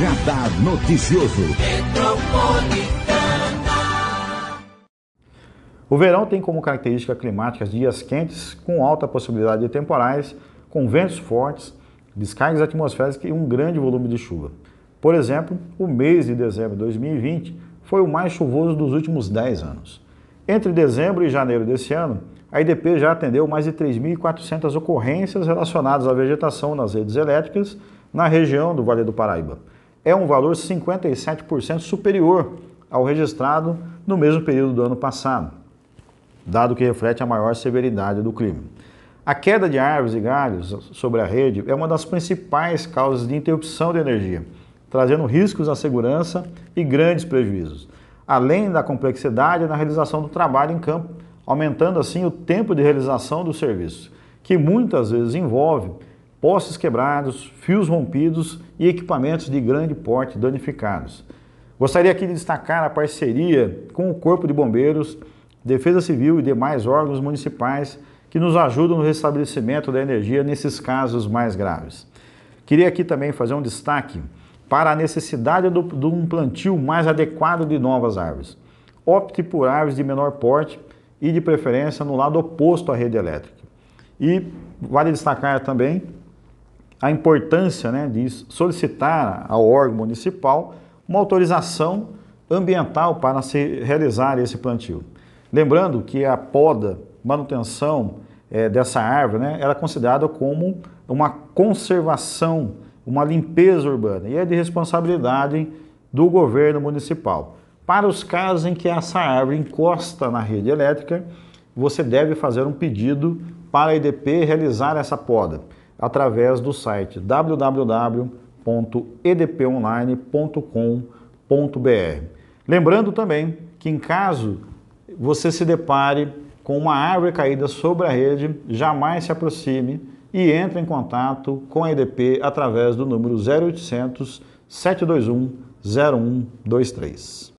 Radar Noticioso. O verão tem como característica climática dias quentes, com alta possibilidade de temporais, com ventos fortes, descargas atmosféricas e um grande volume de chuva. Por exemplo, o mês de dezembro de 2020 foi o mais chuvoso dos últimos 10 anos. Entre dezembro e janeiro desse ano, a IDP já atendeu mais de 3.400 ocorrências relacionadas à vegetação nas redes elétricas na região do Vale do Paraíba. É um valor 57% superior ao registrado no mesmo período do ano passado, dado que reflete a maior severidade do clima. A queda de árvores e galhos sobre a rede é uma das principais causas de interrupção de energia, trazendo riscos à segurança e grandes prejuízos, além da complexidade na realização do trabalho em campo aumentando assim o tempo de realização do serviço, que muitas vezes envolve postes quebrados, fios rompidos e equipamentos de grande porte danificados. Gostaria aqui de destacar a parceria com o Corpo de Bombeiros, Defesa Civil e demais órgãos municipais que nos ajudam no restabelecimento da energia nesses casos mais graves. Queria aqui também fazer um destaque para a necessidade de um plantio mais adequado de novas árvores. Opte por árvores de menor porte e de preferência no lado oposto à rede elétrica. E vale destacar também a importância né, de solicitar ao órgão municipal uma autorização ambiental para se realizar esse plantio. Lembrando que a poda, manutenção é, dessa árvore, né, ela é considerada como uma conservação, uma limpeza urbana e é de responsabilidade do governo municipal. Para os casos em que essa árvore encosta na rede elétrica, você deve fazer um pedido para a EDP realizar essa poda através do site www.edponline.com.br. Lembrando também que em caso você se depare com uma árvore caída sobre a rede, jamais se aproxime e entre em contato com a EDP através do número 0800 721 0123.